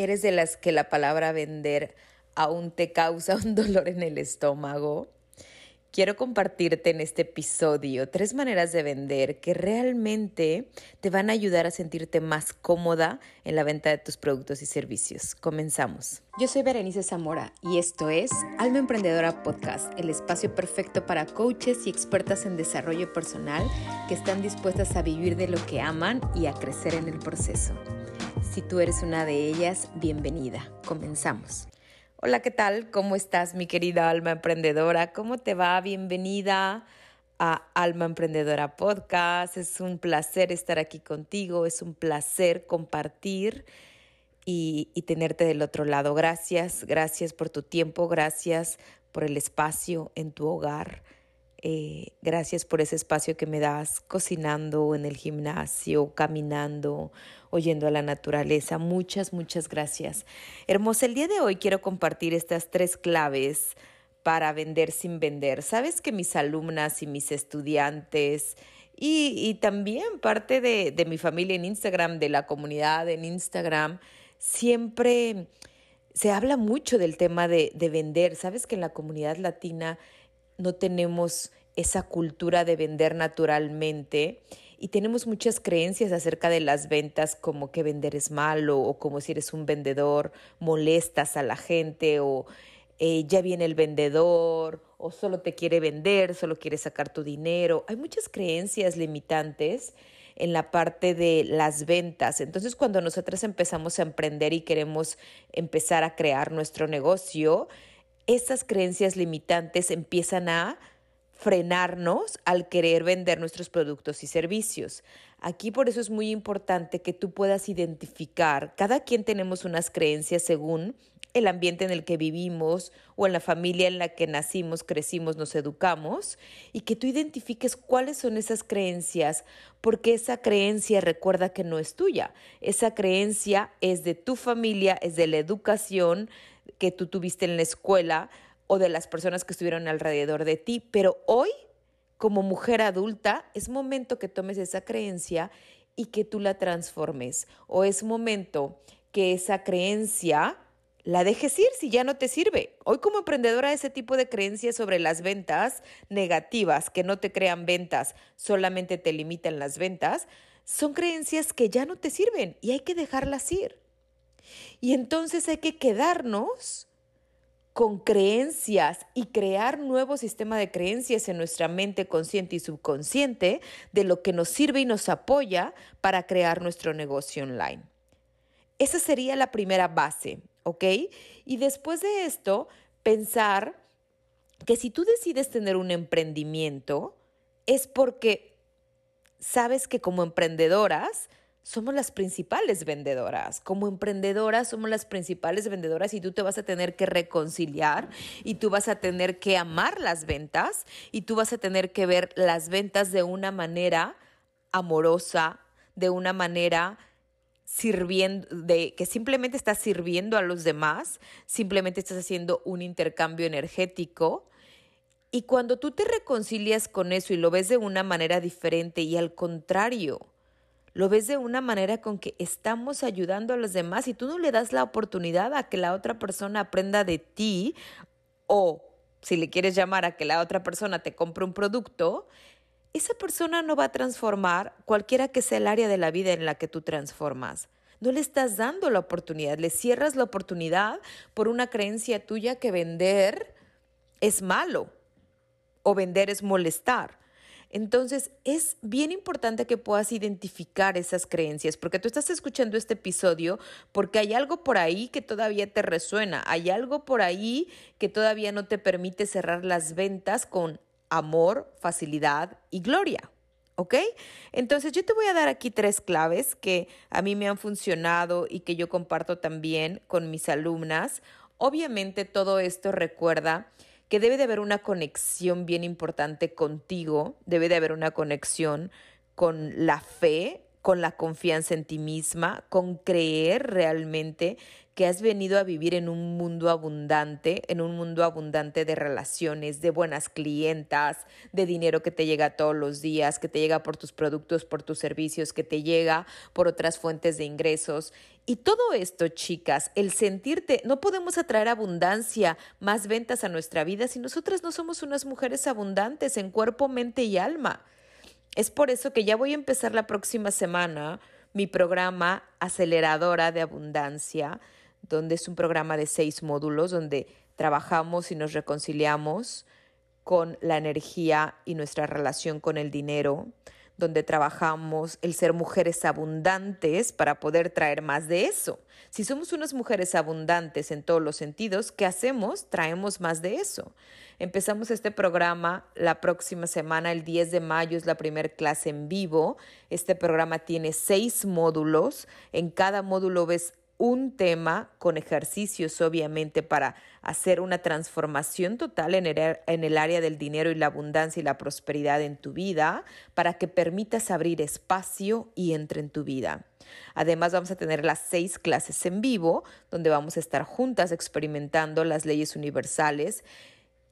¿Eres de las que la palabra vender aún te causa un dolor en el estómago? Quiero compartirte en este episodio tres maneras de vender que realmente te van a ayudar a sentirte más cómoda en la venta de tus productos y servicios. Comenzamos. Yo soy Berenice Zamora y esto es Alma Emprendedora Podcast, el espacio perfecto para coaches y expertas en desarrollo personal que están dispuestas a vivir de lo que aman y a crecer en el proceso. Si tú eres una de ellas, bienvenida. Comenzamos. Hola, ¿qué tal? ¿Cómo estás, mi querida alma emprendedora? ¿Cómo te va? Bienvenida a Alma Emprendedora Podcast. Es un placer estar aquí contigo, es un placer compartir y, y, tenerte del otro lado. Gracias, gracias por tu tiempo, gracias por el espacio en tu hogar. Eh, gracias por ese espacio que me das cocinando en el gimnasio, caminando, oyendo a la naturaleza. Muchas, muchas gracias. Hermosa, el día de hoy quiero compartir estas tres claves para vender sin vender. Sabes que mis alumnas y mis estudiantes y, también parte de, de mi familia en Instagram, de la comunidad en Instagram, siempre se habla mucho del tema de, de vender. Sabes que en la comunidad latina no tenemos esa cultura de vender naturalmente y tenemos muchas creencias acerca de las ventas como que vender es malo o como si eres un vendedor molestas a la gente o eh, ya viene el vendedor o solo te quiere vender, solo quiere sacar tu dinero. Hay muchas creencias limitantes en la parte de las ventas. Entonces, cuando nosotras empezamos a emprender y queremos empezar a crear nuestro negocio, esas creencias limitantes empiezan a frenarnos al querer vender nuestros productos y servicios. Aquí por eso es muy importante que tú puedas identificar, cada quien tenemos unas creencias según el ambiente en el que vivimos o en la familia en la que nacimos, crecimos, nos educamos, y que tú identifiques cuáles son esas creencias, porque esa creencia recuerda que no es tuya, esa creencia es de tu familia, es de la educación que tú tuviste en la escuela o de las personas que estuvieron alrededor de ti, pero hoy, como mujer adulta, es momento que tomes esa creencia y que tú la transformes, o es momento que esa creencia la dejes ir si ya no te sirve. Hoy como emprendedora ese tipo de creencias sobre las ventas negativas, que no te crean ventas, solamente te limitan las ventas, son creencias que ya no te sirven y hay que dejarlas ir. Y entonces hay que quedarnos con creencias y crear nuevo sistema de creencias en nuestra mente consciente y subconsciente de lo que nos sirve y nos apoya para crear nuestro negocio online. Esa sería la primera base, ¿ok? Y después de esto, pensar que si tú decides tener un emprendimiento, es porque sabes que como emprendedoras somos las principales vendedoras. Como emprendedoras somos las principales vendedoras y tú te vas a tener que reconciliar y tú vas a tener que amar las ventas y tú vas a tener que ver las ventas de una manera amorosa, de una manera sirviendo, que simplemente estás sirviendo a los demás, simplemente estás haciendo un intercambio energético. Y cuando tú te reconcilias con eso y lo ves de una manera diferente y al contrario, lo ves de una manera con que estamos ayudando a los demás y tú no le das la oportunidad a que la otra persona aprenda de ti o si le quieres llamar a que la otra persona te compre un producto, esa persona no va a transformar cualquiera que sea el área de la vida en la que tú transformas. No le estás dando la oportunidad, le cierras la oportunidad por una creencia tuya que vender es malo o vender es molestar. Entonces, es bien importante que puedas identificar esas creencias, porque tú estás escuchando este episodio porque hay algo por ahí que todavía te resuena, hay algo por ahí que todavía no te permite cerrar las ventas con amor, facilidad y gloria. ¿Ok? Entonces yo te voy a dar aquí tres claves que a mí me han funcionado y que yo comparto también con mis alumnas. Obviamente todo esto recuerda que debe de haber una conexión bien importante contigo, debe de haber una conexión con la fe, con la confianza en ti misma, con creer realmente que has venido a vivir en un mundo abundante, en un mundo abundante de relaciones, de buenas clientas, de dinero que te llega todos los días, que te llega por tus productos, por tus servicios, que te llega por otras fuentes de ingresos. Y todo esto, chicas, el sentirte, no podemos atraer abundancia, más ventas a nuestra vida si nosotras no somos unas mujeres abundantes en cuerpo, mente y alma. Es por eso que ya voy a empezar la próxima semana mi programa Aceleradora de Abundancia, donde es un programa de seis módulos donde trabajamos y nos reconciliamos con la energía y nuestra relación con el dinero, donde trabajamos el ser mujeres abundantes para poder traer más de eso. Si somos unas mujeres abundantes en todos los sentidos, ¿qué hacemos? Traemos más de eso. Empezamos este programa la próxima semana, el 10 de mayo es la primera clase en vivo. Este programa tiene seis módulos. En cada módulo ves un tema con ejercicios, obviamente, para hacer una transformación total en el, área del dinero y la abundancia y la prosperidad en tu vida, para que permitas abrir espacio y entre en tu vida. Además, vamos a tener las seis clases en vivo, donde vamos a estar juntas experimentando las leyes universales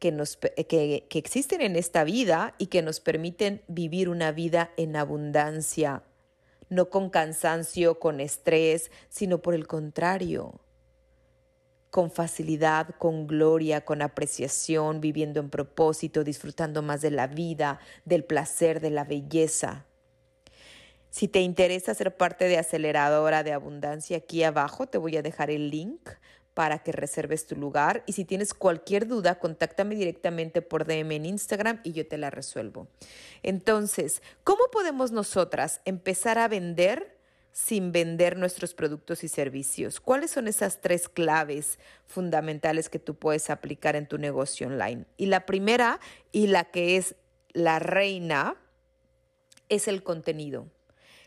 que, que, que existen en esta vida y que nos permiten vivir una vida en abundancia no con cansancio, con estrés, sino por el contrario, con facilidad, con gloria, con apreciación, viviendo en propósito, disfrutando más de la vida, del placer, de la belleza. Si te interesa ser parte de Aceleradora de Abundancia, aquí abajo te voy a dejar el link para que reserves tu lugar. Y si tienes cualquier duda, contáctame directamente por DM en Instagram y yo te la resuelvo. Entonces, ¿cómo podemos nosotras empezar a vender? sin vender nuestros productos y servicios? ¿Cuáles son esas tres claves fundamentales que tú puedes aplicar en tu negocio online? Y la primera y la que es la reina es el contenido.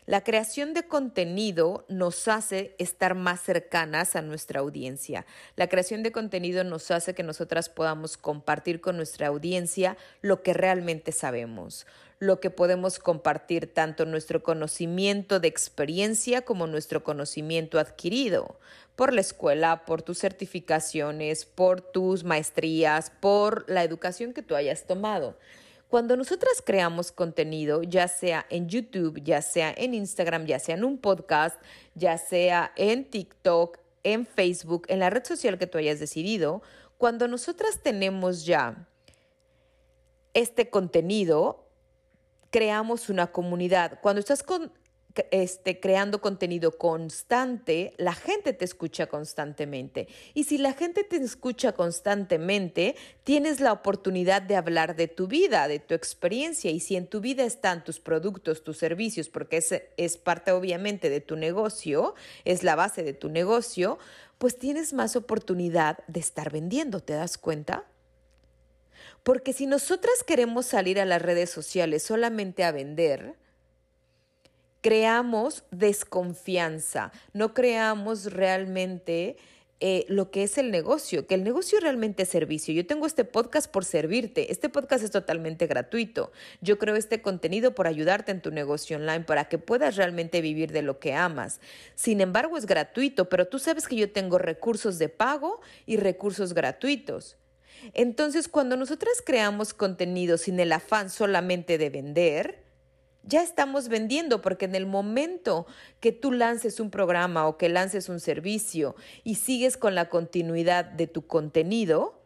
La creación de contenido nos hace estar más cercanas a nuestra audiencia. La creación de contenido nos hace que nosotras podamos compartir con nuestra audiencia lo que realmente sabemos, lo que podemos compartir tanto nuestro conocimiento de experiencia como nuestro conocimiento adquirido por la escuela, por tus certificaciones, por tus maestrías, por la educación que tú hayas tomado. Cuando nosotras creamos contenido, ya sea en YouTube, ya sea en Instagram, ya sea en un podcast, ya sea en TikTok, en Facebook, en la red social que tú hayas decidido, cuando nosotras tenemos ya este contenido, creamos una comunidad. Cuando estás con, este, creando contenido constante, la gente te escucha constantemente. Y si la gente te escucha constantemente, tienes la oportunidad de hablar de tu vida, de tu experiencia. Y si en tu vida están tus productos, tus servicios, porque es, es parte obviamente de tu negocio, es la base de tu negocio, pues tienes más oportunidad de estar vendiendo, ¿te das cuenta? Porque si nosotras queremos salir a las redes sociales solamente a vender, creamos desconfianza, no creamos realmente eh, lo que es el negocio, que el negocio realmente es servicio. Yo tengo este podcast por servirte, este podcast es totalmente gratuito. Yo creo este contenido por ayudarte en tu negocio online para que puedas realmente vivir de lo que amas. Sin embargo, es gratuito, pero tú sabes que yo tengo recursos de pago y recursos gratuitos. Entonces, cuando nosotras creamos contenido sin el afán solamente de vender, ya estamos vendiendo porque en el momento que tú lances un programa o que lances un servicio y sigues con la continuidad de tu contenido,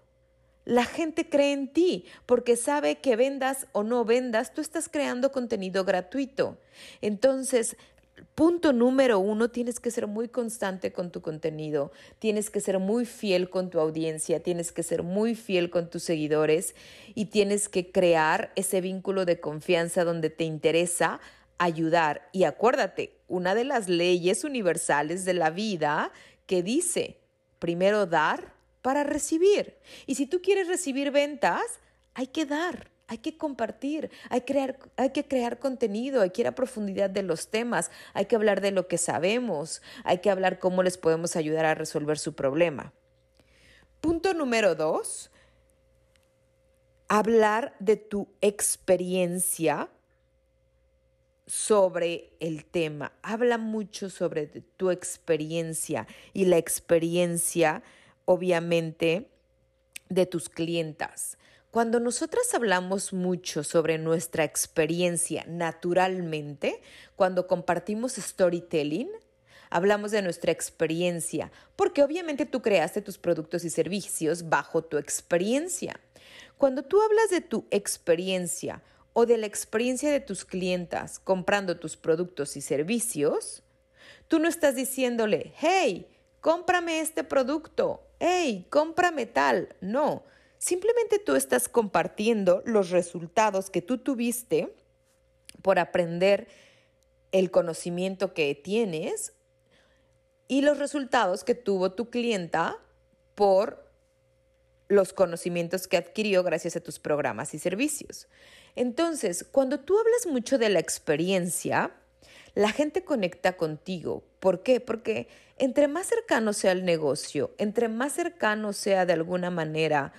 la gente cree en ti porque sabe que vendas o no vendas, tú estás creando contenido gratuito. Entonces, Punto número uno, tienes que ser muy constante con tu contenido, tienes que ser muy fiel con tu audiencia, tienes que ser muy fiel con tus seguidores y tienes que crear ese vínculo de confianza donde te interesa ayudar. Y acuérdate, una de las leyes universales de la vida que dice, primero dar para recibir. Y si tú quieres recibir ventas, hay que dar. Hay que compartir, hay, que crear contenido, hay que ir a profundidad de los temas, hay que hablar de lo que sabemos, hay que hablar cómo les podemos ayudar a resolver su problema. Punto número dos, hablar de tu experiencia sobre el tema, habla mucho sobre tu experiencia y la experiencia, obviamente, de tus clientas. Cuando nosotras hablamos mucho sobre nuestra experiencia naturalmente, cuando compartimos storytelling, hablamos de nuestra experiencia, porque obviamente tú creaste tus productos y servicios bajo tu experiencia. Cuando tú hablas de tu experiencia o de la experiencia de tus clientas comprando tus productos y servicios, tú no estás diciéndole, hey, cómprame este producto, hey, cómprame tal. No, simplemente tú estás compartiendo los resultados que tú tuviste por aprender el conocimiento que tienes y los resultados que tuvo tu clienta por los conocimientos que adquirió gracias a tus programas y servicios. Entonces, cuando tú hablas mucho de la experiencia, la gente conecta contigo. ¿Por qué? Porque entre más cercano sea el negocio, entre más cercano sea de alguna manera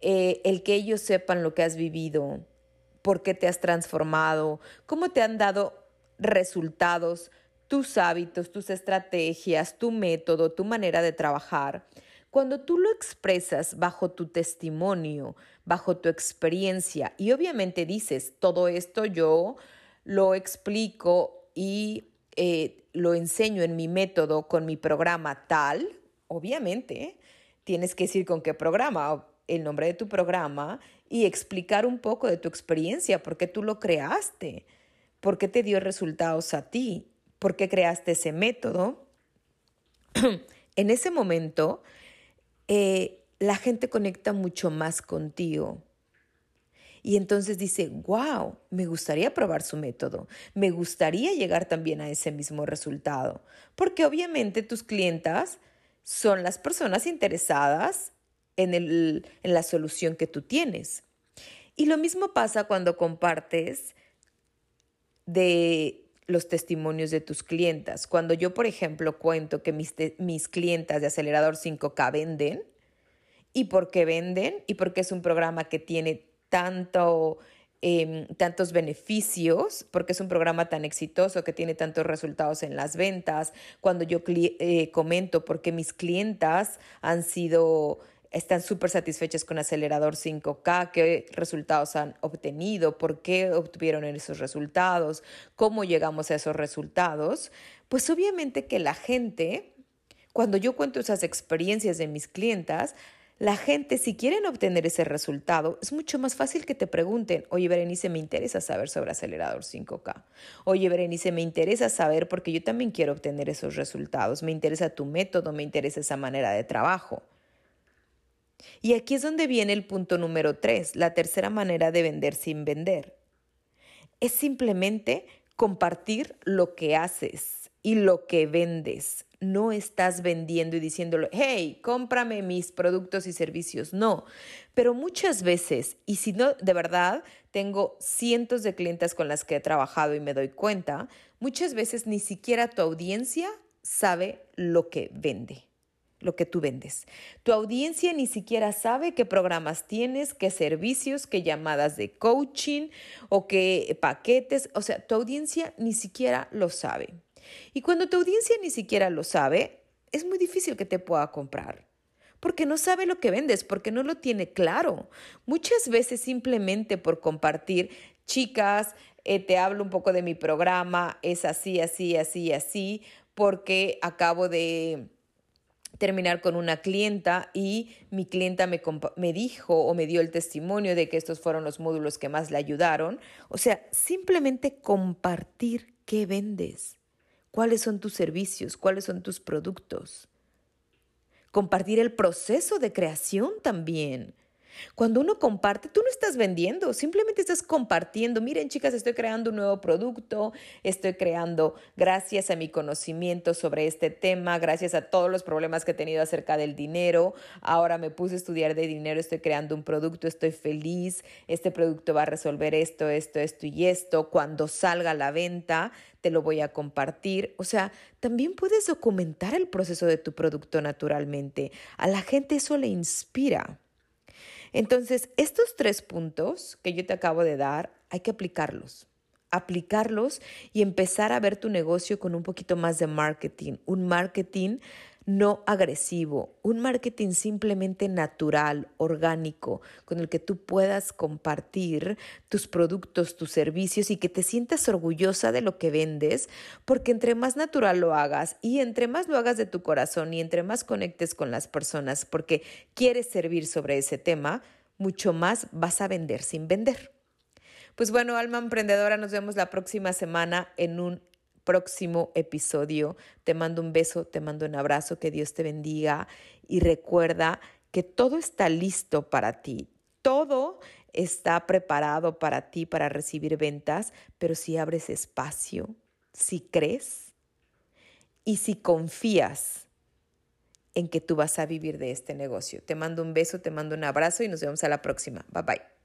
eh, el que ellos sepan lo que has vivido, por qué te has transformado, cómo te han dado resultados, tus hábitos, tus estrategias, tu método, tu manera de trabajar. Cuando tú lo expresas bajo tu testimonio, bajo tu experiencia y obviamente dices, todo esto yo lo explico y eh, lo enseño en mi método con mi programa tal, obviamente tienes que decir con qué programa, el nombre de tu programa y explicar un poco de tu experiencia, por qué tú lo creaste, por qué te dio resultados a ti por qué creaste ese método, en ese momento eh, la gente conecta mucho más contigo. Y entonces dice, wow, me gustaría probar su método, me gustaría llegar también a ese mismo resultado, porque obviamente tus clientas son las personas interesadas en, en la solución que tú tienes. Y lo mismo pasa cuando compartes de los testimonios de tus clientas. Cuando yo, por ejemplo, cuento que mis, mis clientas de Acelerador 5K venden, y por qué venden, y porque es un programa que tiene tanto, em, tantos beneficios, porque es un programa tan exitoso que tiene tantos resultados en las ventas, cuando yo eh, comento por qué mis clientas han sido están súper satisfechas con Acelerador 5K, qué resultados han obtenido, por qué obtuvieron esos resultados, cómo llegamos a esos resultados, pues obviamente que la gente, cuando yo cuento esas experiencias de mis clientas, la gente, si quieren obtener ese resultado, es mucho más fácil que te pregunten, oye Berenice, me interesa saber sobre acelerador 5K. Oye Berenice, me interesa saber porque yo también quiero obtener esos resultados. Me interesa tu método, me interesa esa manera de trabajo. Y aquí es donde viene el punto número tres, la tercera manera de vender sin vender. Es simplemente compartir lo que haces y lo que vendes. No estás vendiendo y diciéndolo, hey, cómprame mis productos y servicios. No, pero muchas veces, y si no, de verdad, tengo cientos de clientes con las que he trabajado y me doy cuenta, muchas veces ni siquiera tu audiencia sabe lo que vende lo que tú vendes. Tu audiencia ni siquiera sabe qué programas tienes, qué servicios, qué llamadas de coaching o qué paquetes. O sea, tu audiencia ni siquiera lo sabe. Y cuando tu audiencia ni siquiera lo sabe, es muy difícil que te pueda comprar. Porque no sabe lo que vendes, porque no lo tiene claro. Muchas veces simplemente por compartir, chicas, eh, te hablo un poco de mi programa, es así, así, así, así, porque acabo de terminar con una clienta y mi clienta me, me, dijo o me dio el testimonio de que estos fueron los módulos que más le ayudaron. O sea, simplemente compartir qué vendes, cuáles son tus servicios, cuáles son tus productos. Compartir el proceso de creación también. Cuando uno comparte, tú no estás vendiendo, simplemente estás compartiendo. Miren, chicas, estoy creando un nuevo producto, estoy creando gracias a mi conocimiento sobre este tema, gracias a todos los problemas que he tenido acerca del dinero. Ahora me puse a estudiar de dinero, estoy creando un producto, estoy feliz. Este producto va a resolver esto, esto, esto y esto. Cuando salga a la venta, te lo voy a compartir. O sea, también puedes documentar el proceso de tu producto naturalmente. A la gente eso le inspira. Entonces, estos tres puntos que yo te acabo de dar, hay que aplicarlos. aplicarlos y empezar a ver tu negocio con un poquito más de marketing, un marketing no agresivo, un marketing simplemente natural, orgánico, con el que tú puedas compartir tus productos, tus servicios y que te sientas orgullosa de lo que vendes, porque entre más natural lo hagas y entre más lo hagas de tu corazón y entre más conectes con las personas porque quieres servir sobre ese tema, mucho más vas a vender sin vender. Pues bueno, alma emprendedora, nos vemos la próxima semana en un próximo episodio. Te mando un beso, te mando un abrazo, que Dios te bendiga y recuerda que todo está listo para ti. Todo está preparado para ti para recibir ventas, pero si abres espacio, si crees y si confías en que tú vas a vivir de este negocio. Te mando un beso, te mando un abrazo y nos vemos a la próxima. Bye bye.